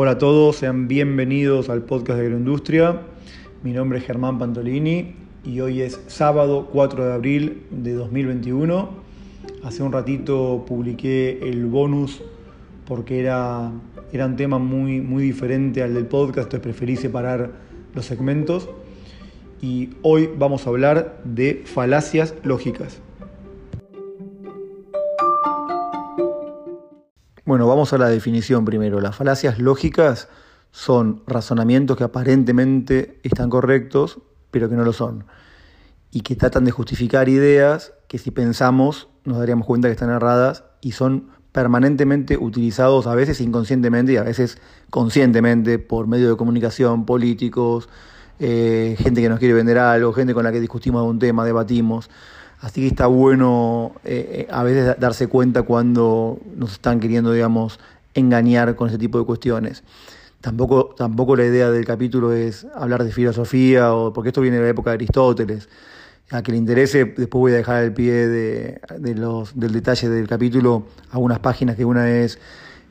Hola a todos, sean bienvenidos al podcast de Agroindustria. Mi nombre es Germán Pantolini y hoy es sábado 4 de abril de 2021. Hace un ratito publiqué el bonus porque era, un tema muy, muy diferente al del podcast, entonces preferí separar los segmentos. Y hoy vamos a hablar de falacias lógicas. Bueno, vamos a la definición primero. Las falacias lógicas son razonamientos que aparentemente están correctos, pero que no lo son. Y que tratan de justificar ideas que si pensamos nos daríamos cuenta que están erradas y son permanentemente utilizados a veces inconscientemente y a veces conscientemente por medio de comunicación, políticos, eh, gente que nos quiere vender algo, gente con la que discutimos algún tema, debatimos. Así que está bueno eh, eh, a veces darse cuenta cuando nos están queriendo, digamos, engañar con ese tipo de cuestiones. Tampoco, tampoco la idea del capítulo es hablar de filosofía, o, porque esto viene de la época de Aristóteles. A que le interese, después voy a dejar al pie de, los, del detalle del capítulo algunas páginas, que una es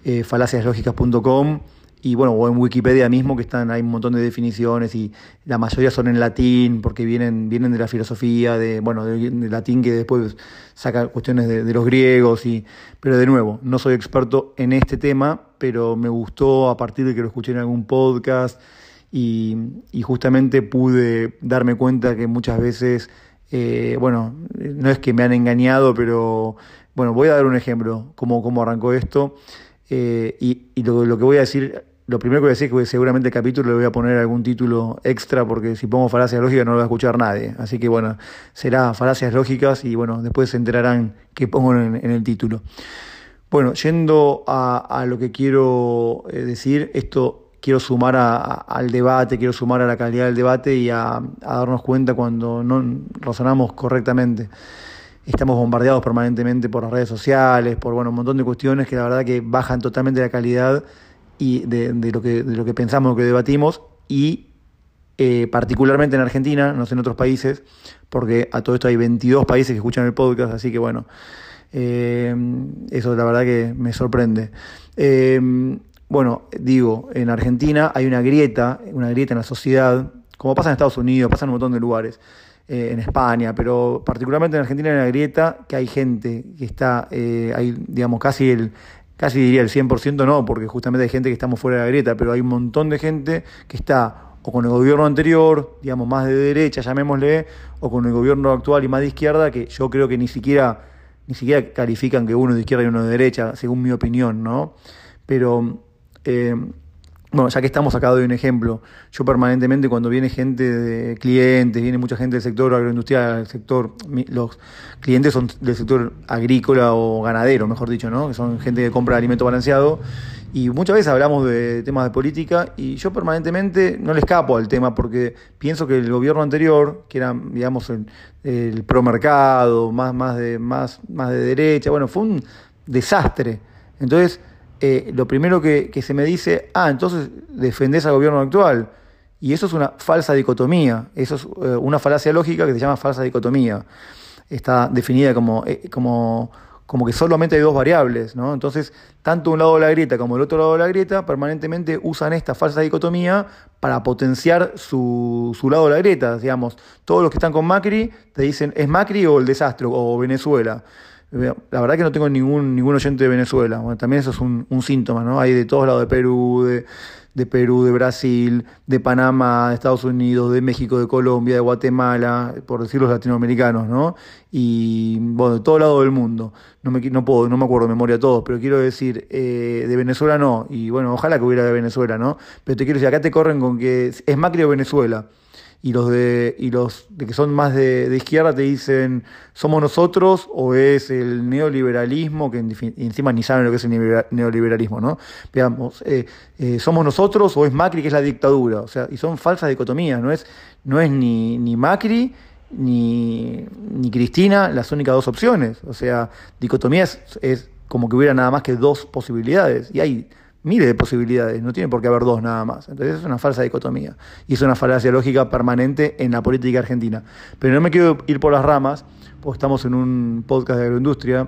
eh, falaciaslógicas.com y bueno, o en Wikipedia mismo que están, hay un montón de definiciones y la mayoría son en latín porque vienen, vienen de la filosofía, de, bueno, de, latín que después saca cuestiones de, los griegos y, pero de nuevo, no soy experto en este tema, pero me gustó a partir de que lo escuché en algún podcast y, justamente pude darme cuenta que muchas veces, eh, bueno, no es que me han engañado, pero bueno, voy a dar un ejemplo, cómo, cómo arrancó esto. Eh, y, lo, lo, que voy a decir lo primero que voy a decir es que seguramente el capítulo le voy a poner algún título extra porque si pongo falacias lógicas no lo va a escuchar nadie. Así que bueno, será falacias lógicas y bueno, después se enterarán qué pongo en, el título. Bueno, yendo a, lo que quiero eh, decir, esto quiero sumar al debate, quiero sumar a la calidad del debate y a, darnos cuenta cuando no razonamos correctamente estamos bombardeados permanentemente por las redes sociales, por bueno, un montón de cuestiones que la verdad que bajan totalmente la calidad y de, lo, que, de lo que pensamos, lo que debatimos, y eh, particularmente en Argentina, no sé en otros países, porque a todo esto hay 22 países que escuchan el podcast, así que bueno, eh, eso la verdad que me sorprende. Eh, bueno, digo, en Argentina hay una grieta, una grieta en la sociedad, como pasa en Estados Unidos, pasa en un montón de lugares, en España, pero particularmente en Argentina hay una grieta que hay gente que está, hay digamos casi el, casi diría el 100% no, porque justamente hay gente que estamos fuera de la grieta, pero hay un montón de gente que está o con el gobierno anterior, digamos más de derecha, llamémosle, o con el gobierno actual y más de izquierda, que yo creo que ni siquiera, ni siquiera califican que uno es de izquierda y uno de derecha, según mi opinión, ¿no? Pero eh, bueno, ya que estamos acá doy un ejemplo. Yo permanentemente cuando viene gente de clientes, viene mucha gente del sector agroindustrial, del sector, los clientes son del sector agrícola o ganadero, mejor dicho, ¿no? Que son gente que compra alimento balanceado. Y muchas veces hablamos de temas de política y yo permanentemente no le escapo al tema porque pienso que el gobierno anterior, que era, digamos, el, el promercado, más, más, de, más, más de derecha, bueno, fue un desastre. Entonces, eh, lo primero que, se me dice, ah, entonces defendés al gobierno actual. Y eso es una falsa dicotomía, eso es eh, una falacia lógica que se llama falsa dicotomía. Está definida como, eh, como, como que solamente hay dos variables, ¿no? Entonces, tanto un lado de la grieta como el otro lado de la grieta permanentemente usan esta falsa dicotomía para potenciar su, su lado de la grieta. Digamos, todos los que están con Macri te dicen, ¿es Macri o el desastre o Venezuela? La verdad que no tengo ningún, ningún oyente de Venezuela. Bueno, también eso es un, síntoma, ¿no? Hay de todos lados, de Perú, de, de, Perú, de Brasil, de Panamá, de Estados Unidos, de México, de Colombia, de Guatemala, por decir los latinoamericanos, ¿no? Y, bueno, de todo lado del mundo. No me, no puedo, no me acuerdo de memoria todos, pero quiero decir, eh, de Venezuela no. Y bueno, ojalá que hubiera de Venezuela, ¿no? Pero te quiero decir, acá te corren con que es Macri o Venezuela y los de y los de que son más de, izquierda te dicen somos nosotros o es el neoliberalismo que encima ni saben lo que es el neoliberalismo no veamos eh, eh, somos nosotros o es Macri que es la dictadura o sea y son falsas dicotomías no es no es ni, ni Macri ni, ni Cristina las únicas dos opciones. O sea dicotomía es como que hubiera nada más que dos posibilidades. Y hay miles de posibilidades, no tiene por qué haber dos nada más. Entonces es una falsa dicotomía y es una falacia lógica permanente en la política argentina. Pero no me quiero ir por las ramas, porque estamos en un podcast de agroindustria.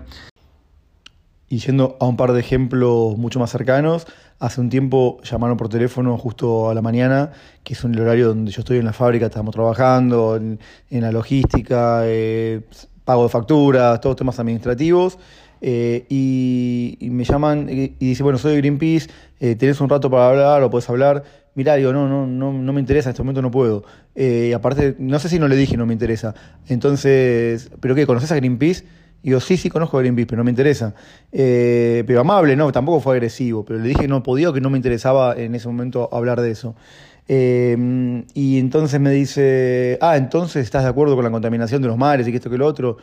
Y yendo a un par de ejemplos mucho más cercanos, Hace un tiempo llamaron por teléfono justo a la mañana, que es un horario donde yo estoy en la fábrica, estamos trabajando, en, la logística, eh, pago de facturas, todos temas administrativos. Eh, y, me llaman y, dice, bueno, soy de Greenpeace, eh, tenés un rato para hablar o puedes hablar. Mirá, digo, no, no, no, no me interesa, en este momento no puedo. y aparte, no sé si no le dije no me interesa. Entonces, ¿pero qué? ¿Conoces a Greenpeace? Y yo, sí, sí, conozco a Greenpeace, pero no me interesa. Eh, pero amable, no, tampoco fue agresivo, pero le dije que no podía, que no me interesaba en ese momento hablar de eso. Eh, y entonces me dice, ah, entonces estás de acuerdo con la contaminación de los mares y que esto que lo otro.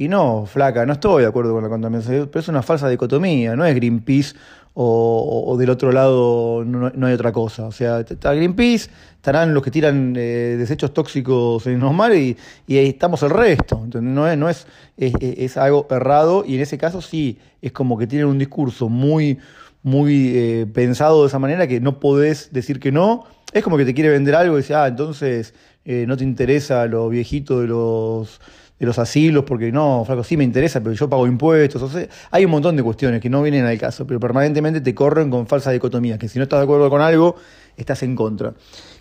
Y no, flaca, no estoy de acuerdo con la contaminación, pero es una falsa dicotomía, no es Greenpeace o, del otro lado no, hay otra cosa. O sea, está Greenpeace, estarán los que tiran eh, desechos tóxicos en los mares y, ahí estamos el resto. Entonces, no, es, no es, es, algo errado y en ese caso sí, es como que tienen un discurso muy, muy eh, pensado de esa manera que no podés decir que no. Es como que te quiere vender algo y dice, ah, entonces eh, no te interesa lo viejito de los de los asilos, porque no, flaco, sí me interesa, pero yo pago impuestos. O hay un montón de cuestiones que no vienen al caso, pero permanentemente te corren con falsa dicotomía, que si no estás de acuerdo con algo, estás en contra.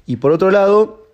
Y por otro lado,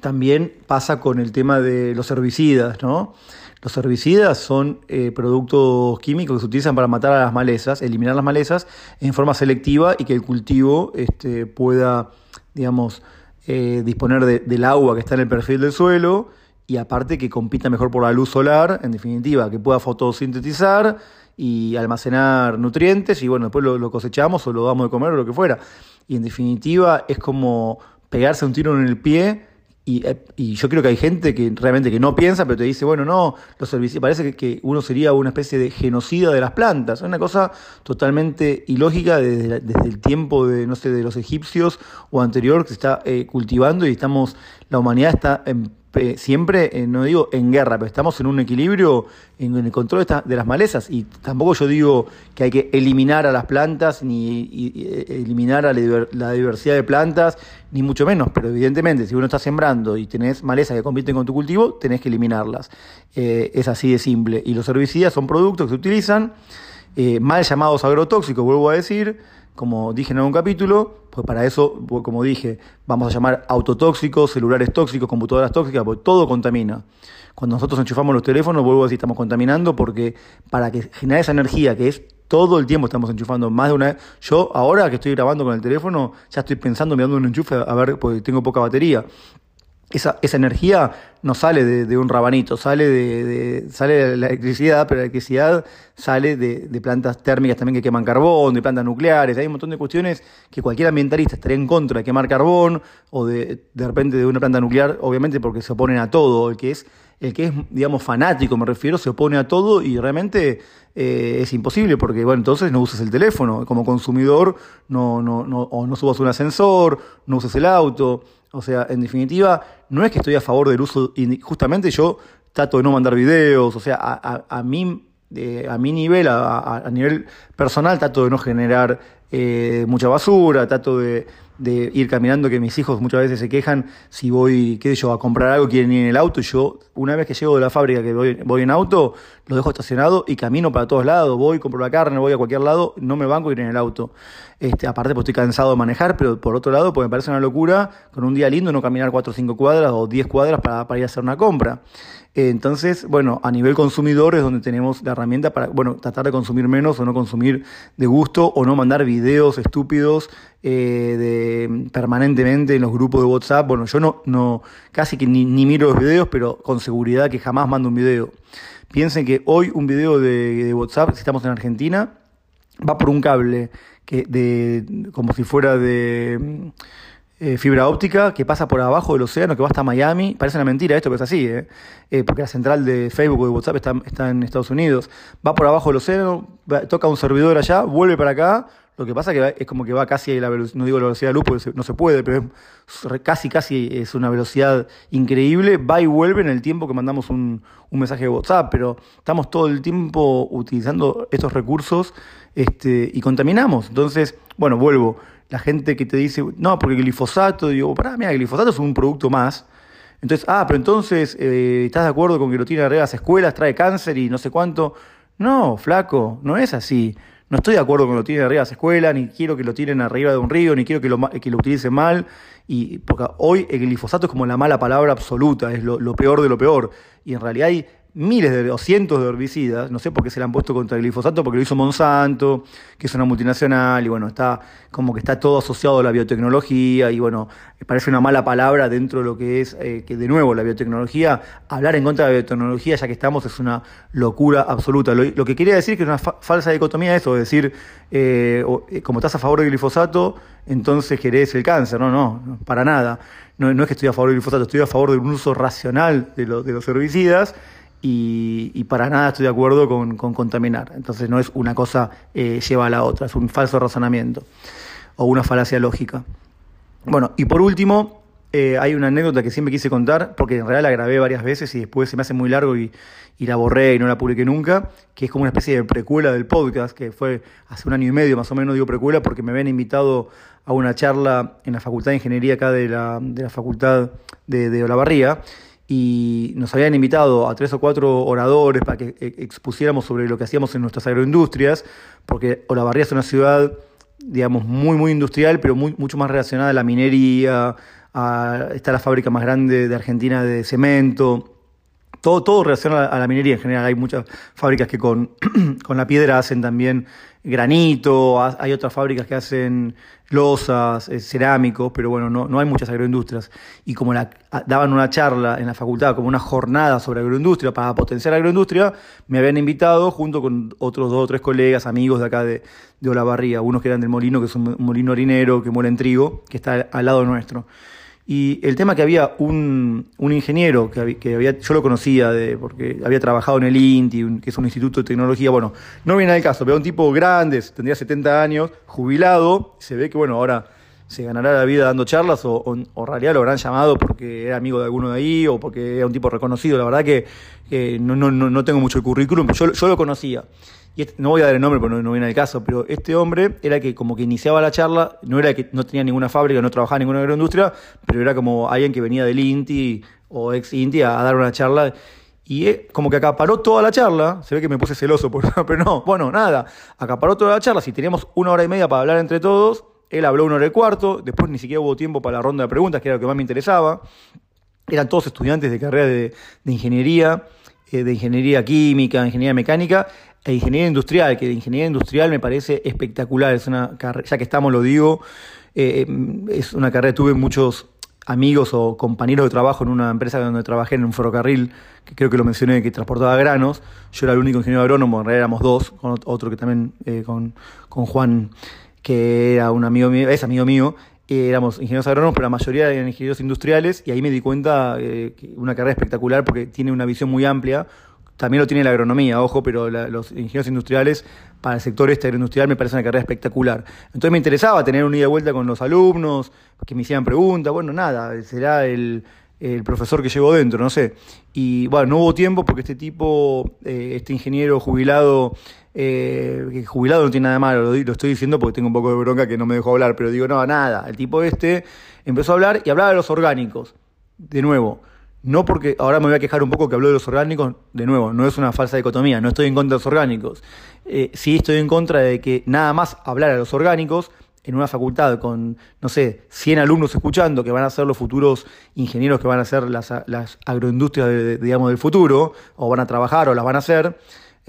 también pasa con el tema de los herbicidas, ¿no? Los herbicidas son eh, productos químicos que se utilizan para matar a las malezas, eliminar las malezas en forma selectiva y que el cultivo este, pueda, digamos, eh, disponer del agua que está en el perfil del suelo y aparte que compita mejor por la luz solar, en definitiva, que pueda fotosintetizar y almacenar nutrientes y bueno, después lo, cosechamos o lo damos de comer o lo que fuera. Y en definitiva es como pegarse un tiro en el pie y, eh, yo creo que hay gente que realmente que no piensa, pero te dice, bueno, no, los servicios, parece que, uno sería una especie de genocida de las plantas. Es una cosa totalmente ilógica desde, el tiempo de, no sé, de los egipcios o anterior que se está eh, cultivando y estamos, la humanidad está en siempre, eh, no digo en guerra, pero estamos en un equilibrio en, el control de, las malezas y tampoco yo digo que hay que eliminar a las plantas ni eh, eliminar a la diversidad de plantas, ni mucho menos, pero evidentemente si uno está sembrando y tenés malezas que compiten con tu cultivo, tenés que eliminarlas. Eh, es así de simple. Y los herbicidas son productos que se utilizan, mal llamados agrotóxicos, vuelvo a decir, como dije en algún capítulo, pues para eso, como dije, vamos a llamar autotóxicos, celulares tóxicos, computadoras tóxicas, porque todo contamina. Cuando nosotros enchufamos los teléfonos, vuelvo a decir, estamos contaminando porque para que generar esa energía que es todo el tiempo estamos enchufando más de una vez. Yo ahora que estoy grabando con el teléfono, ya estoy pensando mirando un enchufe a ver, porque tengo poca batería esa, esa energía no sale de, un rabanito, sale de, sale de la electricidad, pero la electricidad sale de, plantas térmicas también que queman carbón, de plantas nucleares, hay un montón de cuestiones que cualquier ambientalista estaría en contra de quemar carbón o de, de repente de una planta nuclear, obviamente porque se oponen a todo, el que es, el que es, digamos, fanático, me refiero, se opone a todo y realmente eh, es imposible porque, bueno, entonces no uses el teléfono, como consumidor no, no, no, o no subas un ascensor, no uses el auto, o sea, en definitiva, no es que estoy a favor del uso, justamente yo trato de no mandar videos, o sea, a, a, mí, eh, a mi nivel, a, a, nivel personal, trato de no generar eh, mucha basura, trato de, de ir caminando, que mis hijos muchas veces se quejan si voy, qué sé yo, a comprar algo, quieren ir en el auto, yo, una vez que llego de la fábrica, que voy, voy en auto, lo dejo estacionado y camino para todos lados, voy, compro la carne, voy a cualquier lado, no me banco ir en el auto. Este, aparte, pues estoy cansado de manejar, pero por otro lado, pues me parece una locura con un día lindo no caminar 4 o 5 cuadras o 10 cuadras para, para ir a hacer una compra. Entonces, bueno, a nivel consumidor es donde tenemos la herramienta para, bueno, tratar de consumir menos o no consumir de gusto o no mandar videos estúpidos eh, de, permanentemente en los grupos de WhatsApp. Bueno, yo no, no casi que ni, miro los videos, pero con seguridad que jamás mando un video. Piensen que hoy un video de, WhatsApp, si estamos en Argentina, va por un cable que como si fuera de eh, fibra óptica que pasa por abajo del océano, que va hasta Miami. Parece una mentira esto, pero es así, ¿eh? eh porque la central de Facebook o de WhatsApp está, en Estados Unidos. Va por abajo del océano, toca un servidor allá, vuelve para acá. Lo que pasa que es como que va casi a la velocidad, no digo la velocidad de luz porque no se puede, pero es casi, casi es una velocidad increíble. Va y vuelve en el tiempo que mandamos un, un mensaje de WhatsApp, pero estamos todo el tiempo utilizando estos recursos este, y contaminamos. Entonces, bueno, vuelvo la gente que te dice, no, porque glifosato, digo, pará, mira, glifosato es un producto más. Entonces, ah, pero entonces, eh, ¿estás de acuerdo con que lo tiene arriba las escuelas, trae cáncer y no sé cuánto? No, flaco, no es así. No estoy de acuerdo con que lo tienen arriba de las escuelas, ni quiero que lo tiren arriba de un río, ni quiero que lo, que lo utilicen mal. Y porque hoy el glifosato es como la mala palabra absoluta, es lo, lo peor de lo peor. Y en realidad hay miles de, o cientos de herbicidas, no sé por qué se le han puesto contra el glifosato, porque lo hizo Monsanto, que es una multinacional, y bueno, está como que está todo asociado a la biotecnología, y bueno, parece una mala palabra dentro de lo que es, eh, que de nuevo, la biotecnología, hablar en contra de la biotecnología, ya que estamos, es una locura absoluta. Lo, que quería decir que es una falsa dicotomía eso, es decir, eh, eh, como estás a favor del glifosato, entonces querés el cáncer, no, no, para nada. No, no es que estoy a favor del glifosato, estoy a favor del uso racional de, de los herbicidas, y, para nada estoy de acuerdo con, contaminar. Entonces no es una cosa eh, lleva a la otra, es un falso razonamiento o una falacia lógica. Bueno, y por último, eh, hay una anécdota que siempre quise contar, porque en realidad la grabé varias veces y después se me hace muy largo y, la borré y no la publiqué nunca, que es como una especie de precuela del podcast, que fue hace un año y medio más o menos, digo precuela, porque me habían invitado a una charla en la Facultad de Ingeniería acá de la, de la Facultad de, de Olavarría, y nos habían invitado a tres o cuatro oradores para que eh, expusiéramos sobre lo que hacíamos en nuestras agroindustrias, porque Olavarría es una ciudad, digamos, muy, muy industrial, pero muy, mucho más relacionada a la minería, está la fábrica más grande de Argentina de cemento, todo, todo relacionado a la minería en general. Hay muchas fábricas que con, con la piedra hacen también granito, hay otras fábricas que hacen losas, eh, cerámicos, pero bueno, no, no hay muchas agroindustrias. Y como daban una charla en la facultad, como una jornada sobre agroindustria para potenciar la agroindustria, me habían invitado junto con otros dos o tres colegas, amigos de acá de, de Olavarría, unos que eran del molino, que es un molino harinero que muere en trigo, que está al lado nuestro. Y el tema que había un, un ingeniero que, que, había, yo lo conocía de, porque había trabajado en el INTI, que es un instituto de tecnología, bueno, no viene al caso, pero un tipo grande, tendría 70 años, jubilado, se ve que bueno, ahora se ganará la vida dando charlas o, o, en realidad lo habrán llamado porque era amigo de alguno de ahí o porque era un tipo reconocido. La verdad que, no, no, no, tengo mucho currículum, yo, yo lo conocía. Y este, no voy a dar el nombre porque no, viene al caso, pero este hombre era que como que iniciaba la charla, no era que no tenía ninguna fábrica, no trabajaba en ninguna agroindustria, pero era como alguien que venía del INTI o ex INTI a, dar una charla. Y como que acaparó toda la charla, se ve que me puse celoso, pero no, bueno, nada, acaparó toda la charla, si teníamos una hora y media para hablar entre todos, él habló una hora y cuarto, después ni siquiera hubo tiempo para la ronda de preguntas, que era lo que más me interesaba. Eran todos estudiantes de carrera de, ingeniería, eh, de ingeniería química, ingeniería mecánica e ingeniería industrial, que de ingeniería industrial me parece espectacular. Es una carrera, ya que estamos, lo digo, eh, es una carrera, tuve muchos amigos o compañeros de trabajo en una empresa donde trabajé en un ferrocarril, que creo que lo mencioné, que transportaba granos. Yo era el único ingeniero agrónomo, en realidad éramos dos, con otro que también, eh, con, con Juan que era un amigo mío, es amigo mío, éramos ingenieros agrónomos, pero la mayoría eran ingenieros industriales, y ahí me di cuenta eh, que una carrera espectacular porque tiene una visión muy amplia. También lo tiene la agronomía, ojo, pero los ingenieros industriales para el sector este agroindustrial me parece una carrera espectacular. Entonces me interesaba tener un ida y vuelta con los alumnos, que me hicieran preguntas, bueno, nada, será el, el profesor que llevo dentro, no sé. Y bueno, no hubo tiempo porque este tipo, eh, este ingeniero jubilado, eh, jubilado no tiene nada de malo, lo, estoy diciendo porque tengo un poco de bronca que no me dejó hablar, pero digo, no, nada. El tipo este empezó a hablar y hablaba de los orgánicos. De nuevo, no porque ahora me voy a quejar un poco que habló de los orgánicos, de nuevo, no es una falsa dicotomía, no estoy en contra de los orgánicos. Eh, sí estoy en contra de que nada más hablar de los orgánicos en una facultad con, no sé, 100 alumnos escuchando que van a ser los futuros ingenieros que van a ser las, las agroindustrias, digamos, del futuro, o van a trabajar o las van a hacer.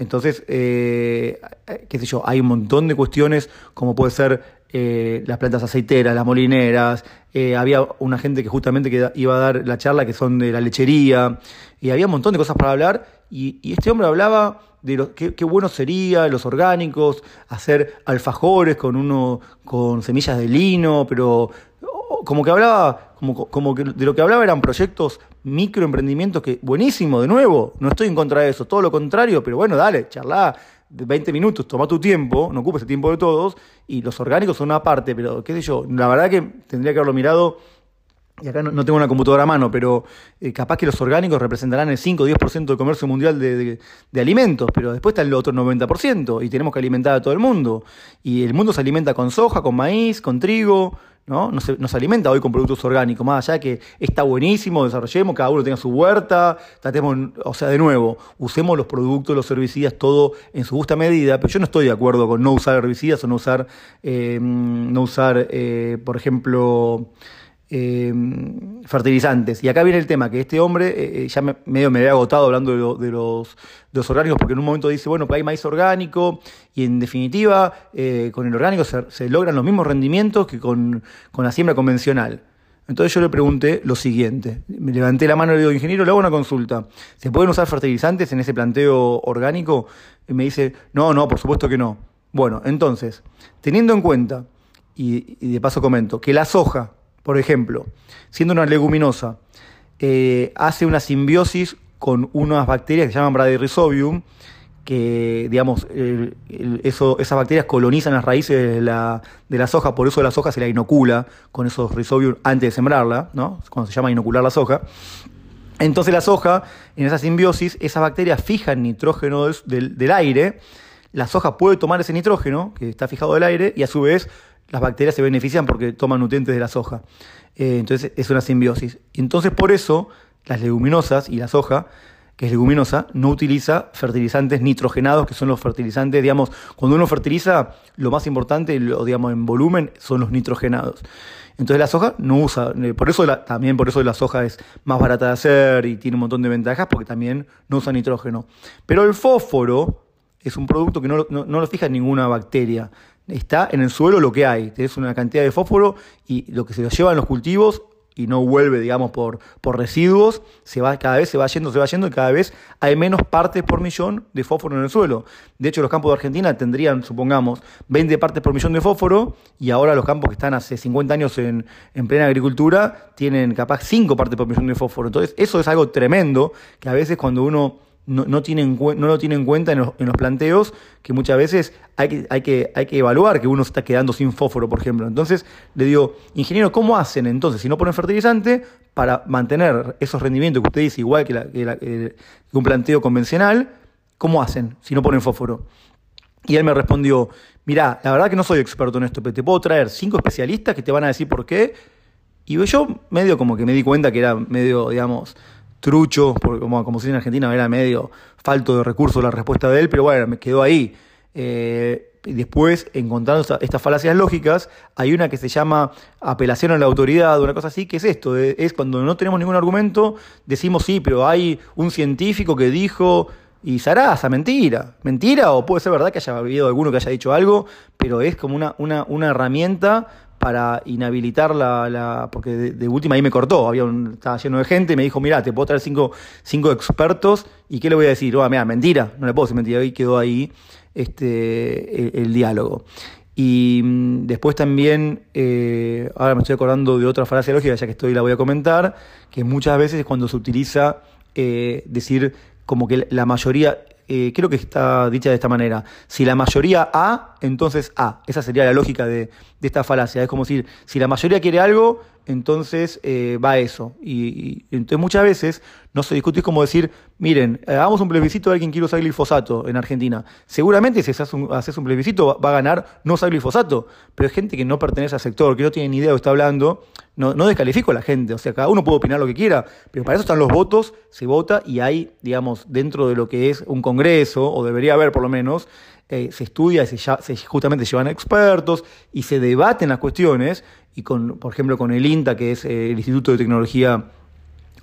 Entonces, eh, qué sé yo, hay un montón de cuestiones como puede ser eh, las plantas aceiteras, las molineras, eh, había una gente que justamente que iba a dar la charla que son de la lechería, y había un montón de cosas para hablar, y, y este hombre hablaba de lo, qué, qué, bueno sería los orgánicos, hacer alfajores con uno con semillas de lino, pero como que hablaba, como, como que de lo que hablaba eran proyectos, microemprendimientos que, buenísimo, de nuevo, no estoy en contra de eso, todo lo contrario, pero bueno, dale, charla 20 minutos, toma tu tiempo, no ocupes el tiempo de todos, y los orgánicos son una parte, pero qué sé yo, la verdad que tendría que haberlo mirado y acá no, tengo una computadora a mano, pero eh, capaz que los orgánicos representarán el 5 o 10% del comercio mundial de, alimentos, pero después está el otro 90% y tenemos que alimentar a todo el mundo. Y el mundo se alimenta con soja, con maíz, con trigo, ¿no? Nos, nos alimenta hoy con productos orgánicos, más allá de que está buenísimo, desarrollemos, cada uno tenga su huerta, tratemos, o sea, de nuevo, usemos los productos, los herbicidas, todo en su justa medida, pero yo no estoy de acuerdo con no usar herbicidas o no usar, eh, no usar eh, por ejemplo, eh, fertilizantes. Y acá viene el tema, que este hombre eh, eh, ya medio me había agotado hablando de, los, de, orgánicos, porque en un momento dice, bueno, hay maíz orgánico, y en definitiva, con el orgánico se, logran los mismos rendimientos que con, la siembra convencional. Entonces yo le pregunté lo siguiente, me levanté la mano y le digo, ingeniero, le hago una consulta, ¿se pueden usar fertilizantes en ese planteo orgánico? Y me dice, no, no, por supuesto que no. Bueno, entonces, teniendo en cuenta, y, y de paso comento, que la soja, por ejemplo, siendo una leguminosa, eh, hace una simbiosis con unas bacterias que se llaman Bradyrhizobium, que, digamos, esas bacterias colonizan las raíces de la, de soja, por eso la soja se la inocula con esos rhizobium antes de sembrarla, ¿no? Cuando se llama inocular la soja. Entonces la soja, en esa simbiosis, esas bacterias fijan nitrógeno del, del aire, la soja puede tomar ese nitrógeno que está fijado del aire y a su vez las bacterias se benefician porque toman nutrientes de la soja. Eh, entonces es una simbiosis. Entonces por eso las leguminosas y la soja, que es leguminosa, no utiliza fertilizantes nitrogenados, que son los fertilizantes, digamos, cuando uno fertiliza, lo más importante, lo, digamos, en volumen, son los nitrogenados. Entonces la soja no usa, eh, por eso también por eso la soja es más barata de hacer y tiene un montón de ventajas, porque también no usa nitrógeno. Pero el fósforo es un producto que no, no, no lo fija ninguna bacteria está en el suelo lo que hay. Tenés una cantidad de fósforo y lo que se lo llevan los cultivos y no vuelve, digamos, por, por residuos, se va, cada vez se va yendo, se va yendo y cada vez hay menos partes por millón de fósforo en el suelo. De hecho, los campos de Argentina tendrían, supongamos, 20 partes por millón de fósforo y ahora los campos que están hace 50 años en, en plena agricultura tienen capaz 5 partes por millón de fósforo. Entonces, eso es algo tremendo que a veces cuando uno no, no, no lo tiene en cuenta en los, planteos, que muchas veces hay que, hay, que, hay que evaluar que uno está quedando sin fósforo, por ejemplo. Entonces le digo, ingeniero, ¿cómo hacen entonces, si no ponen fertilizante, para mantener esos rendimientos que usted dice igual que, un planteo convencional? ¿Cómo hacen si no ponen fósforo? Y él me respondió, mirá, la verdad que no soy experto en esto, pero te puedo traer cinco especialistas que te van a decir por qué. Y yo medio como que me di cuenta que era medio, digamos, trucho, porque como, como dice en Argentina, era medio falto de recursos la respuesta de él, pero bueno, me quedó ahí. Eh, y después, encontrando estas falacias lógicas, hay una que se llama apelación a la autoridad, una cosa así, que es esto, es cuando no tenemos ningún argumento, decimos sí, pero hay un científico que dijo, y Sarasa, mentira, mentira, o puede ser verdad que haya habido alguno que haya dicho algo, pero es como una, una, una herramienta para inhabilitar la, porque de, última ahí me cortó, había estaba lleno de gente, me dijo, mira, te puedo traer cinco, cinco expertos, ¿y qué le voy a decir? Oh, mira, mentira, no le puedo decir mentira, y quedó ahí este, el, diálogo. Y mm, después también, eh, ahora me estoy acordando de otra frase lógica, ya que estoy la voy a comentar, que muchas veces es cuando se utiliza eh, decir como que la mayoría, eh, creo que está dicha de esta manera, si la mayoría A, entonces A. Esa sería la lógica de, de esta falacia. Es como decir, si la mayoría quiere algo, entonces eh, va eso. Y, entonces muchas veces no se discute, es como decir, miren, eh, hagamos un plebiscito de alguien quiere usar glifosato en Argentina. Seguramente si haces un, haces un plebiscito va a ganar no usar glifosato, pero hay gente que no pertenece al sector, que no tiene ni idea de lo que está hablando, no, no descalifico a la gente, o sea, cada uno puede opinar lo que quiera, pero para eso están los votos, se vota y hay, digamos, dentro de lo que es un congreso, o debería haber por lo menos, eh, se estudia, se, se justamente llevan expertos y se debaten las cuestiones, y con, por ejemplo, con el INTA, que es eh, el Instituto de Tecnología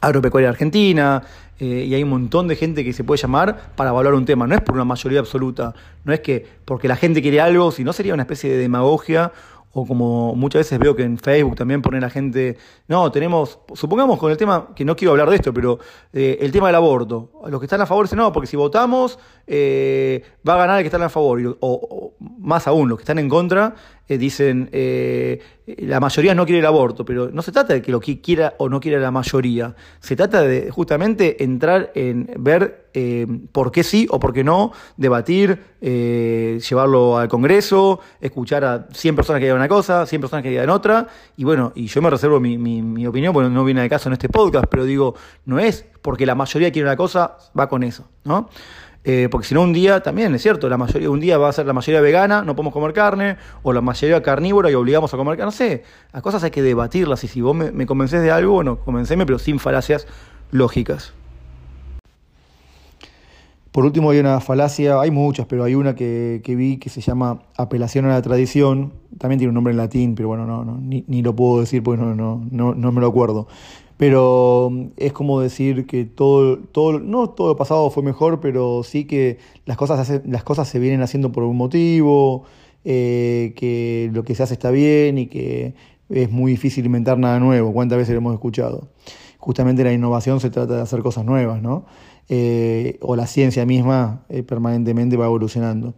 Agropecuaria Argentina, eh, y hay un montón de gente que se puede llamar para evaluar un tema. No es por una mayoría absoluta, no es que porque la gente quiere algo, si no sería una especie de demagogia o como muchas veces veo que en Facebook también pone la gente, no, tenemos, supongamos con el tema, que no quiero hablar de esto, pero eh, el tema del aborto. Los que están a favor dicen, no, porque si votamos eh, va a ganar el que está a favor. O, más aún, los que están en contra eh, dicen, eh, la mayoría no quiere el aborto, pero no se trata de que lo quiera o no quiera la mayoría, se trata de justamente entrar en ver eh, por qué sí o por qué no, debatir, llevarlo al Congreso, escuchar a 100 personas que digan una cosa, 100 personas que digan otra, y bueno, y yo me reservo mi, opinión, porque no viene de caso en este podcast, pero digo, no es porque la mayoría quiere una cosa, va con eso, ¿no? Eh, porque si no, un día también es cierto, la mayoría, un día va a ser la mayoría vegana, no podemos comer carne, o la mayoría carnívora y obligamos a comer carne. No sé, las cosas hay que debatirlas. Y si vos me, me convencés de algo, bueno, convenceme, pero sin falacias lógicas. Por último, hay una falacia, hay muchas, pero hay una que, vi que se llama apelación a la tradición. También tiene un nombre en latín, pero bueno, no, no ni, ni, lo puedo decir porque no, no, no, no me lo acuerdo pero mm, es como decir que todo, todo, no todo lo pasado fue mejor, pero sí que las cosas, las cosas se vienen haciendo por un motivo, eh, que lo que se hace está bien y que es muy difícil inventar nada nuevo. ¿Cuántas veces lo hemos escuchado? Justamente la innovación se trata de hacer cosas nuevas, ¿no? Eh, o la ciencia misma eh, permanentemente va evolucionando.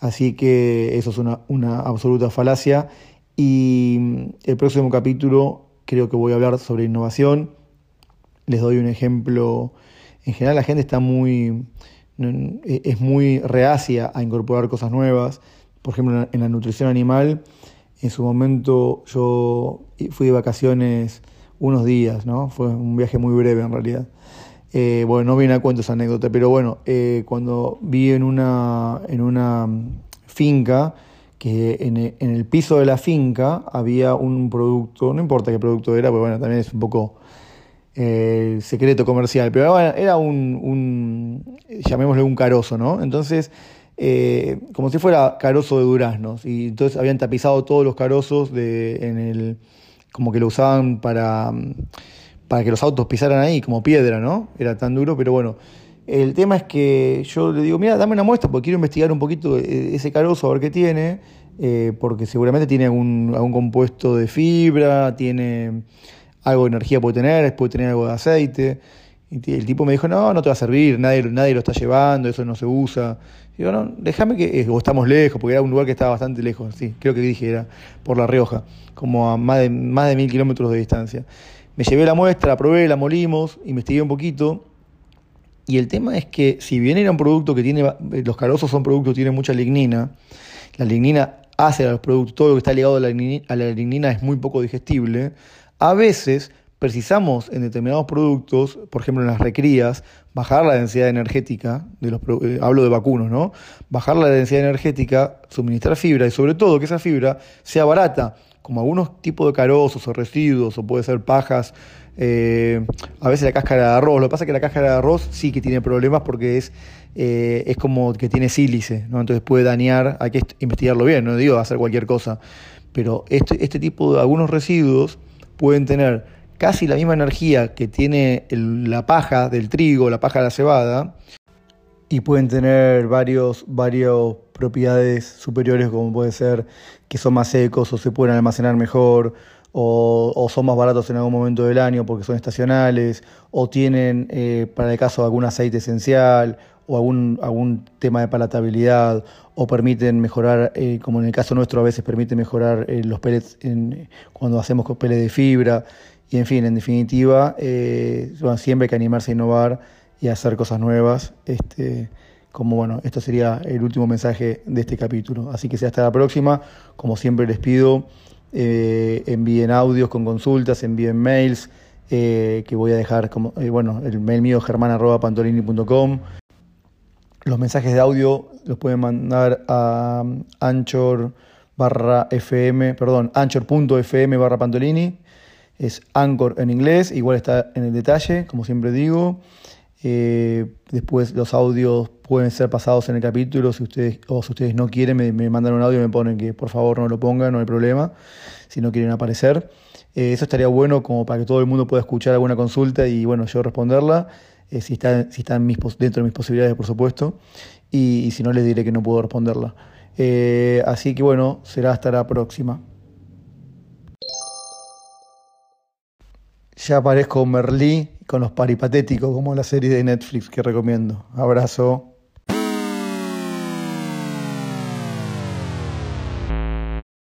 Así que eso es una, una absoluta falacia. Y mm, el próximo capítulo creo que voy a hablar sobre innovación. Les doy un ejemplo. En general la gente está muy, es muy reacia a incorporar cosas nuevas. Por ejemplo, en la nutrición animal, en su momento yo fui de vacaciones unos días, ¿no? Fue un viaje muy breve en realidad. Eh, bueno, no viene a cuento esa anécdota, pero bueno, eh, cuando vi en una, en una finca que en, el piso de la finca había un producto, no importa qué producto era, porque bueno, también es un poco eh, secreto comercial, pero era un, un, llamémosle un carozo, ¿no? Entonces, eh, como si fuera carozo de duraznos, y entonces habían tapizado todos los carozos de, en el, como que lo usaban para, para que los autos pisaran ahí, como piedra, ¿no? Era tan duro, pero bueno. El tema es que yo le digo, mira, dame una muestra porque quiero investigar un poquito ese carozo, a ver qué tiene, eh, porque seguramente tiene algún, algún compuesto de fibra, tiene algo de energía puede tener, puede tener algo de aceite. Y el tipo me dijo, no, no te va a servir, nadie, nadie lo está llevando, eso no se usa. Y yo, no, déjame que, eh, o estamos lejos, porque era un lugar que estaba bastante lejos, sí, creo que dije, era por La Rioja, como a más de, más de mil kilómetros de distancia. Me llevé la muestra, la probé, la molimos, investigué un poquito, y el tema es que si bien era un producto que tiene, los carozos son productos que tienen mucha lignina, la lignina hace a los productos, todo lo que está ligado a la, lignina, es muy poco digestible, a veces precisamos en determinados productos, por ejemplo en las recrías, bajar la densidad energética, de los, eh, hablo de vacunos, ¿no? Bajar la densidad energética, suministrar fibra y sobre todo que esa fibra sea barata, como algunos tipos de carozos o residuos o puede ser pajas eh, a veces la cáscara de arroz. Lo que pasa es que la cáscara de arroz sí que tiene problemas porque es, eh, es como que tiene sílice, ¿no? entonces puede dañar, hay que investigarlo bien, no digo hacer cualquier cosa. Pero este, este tipo de algunos residuos pueden tener casi la misma energía que tiene la paja del trigo, la paja de la cebada, y pueden tener varios, varios propiedades superiores como puede ser que son más secos o se pueden almacenar mejor o, son más baratos en algún momento del año porque son estacionales, o tienen, eh, para el caso, algún aceite esencial, o algún, algún tema de palatabilidad, o permiten mejorar, eh, como en el caso nuestro a veces permite mejorar eh, los pellets en, cuando hacemos pellets de fibra, y en fin, en definitiva, siempre hay que animarse a innovar y hacer cosas nuevas. Este, como bueno, esto sería el último mensaje de este capítulo. Así que hasta la próxima. Como siempre les pido, eh, envíen audios con consultas, envíen mails, eh, que voy a dejar, como, eh, bueno, el mail mío germán.pantolini.com. Los mensajes de audio los pueden mandar a anchor barra fm, perdón, anchor.fm barra pantolini. Es Anchor en inglés, igual está en el detalle, como siempre digo. Después los audios pueden ser pasados en el capítulo, si ustedes, o si ustedes no quieren, me, mandan un audio y me ponen que por favor no lo pongan, no hay problema, si no quieren aparecer. Eh, eso estaría bueno como para que todo el mundo pueda escuchar alguna consulta y bueno, yo responderla, eh, si está, si está dentro de mis posibilidades, por supuesto, y, si no les diré que no puedo responderla. Eh, así que bueno, será hasta la próxima. Ya aparezco Merlí con los paripatéticos, como la serie de Netflix que recomiendo. Abrazo.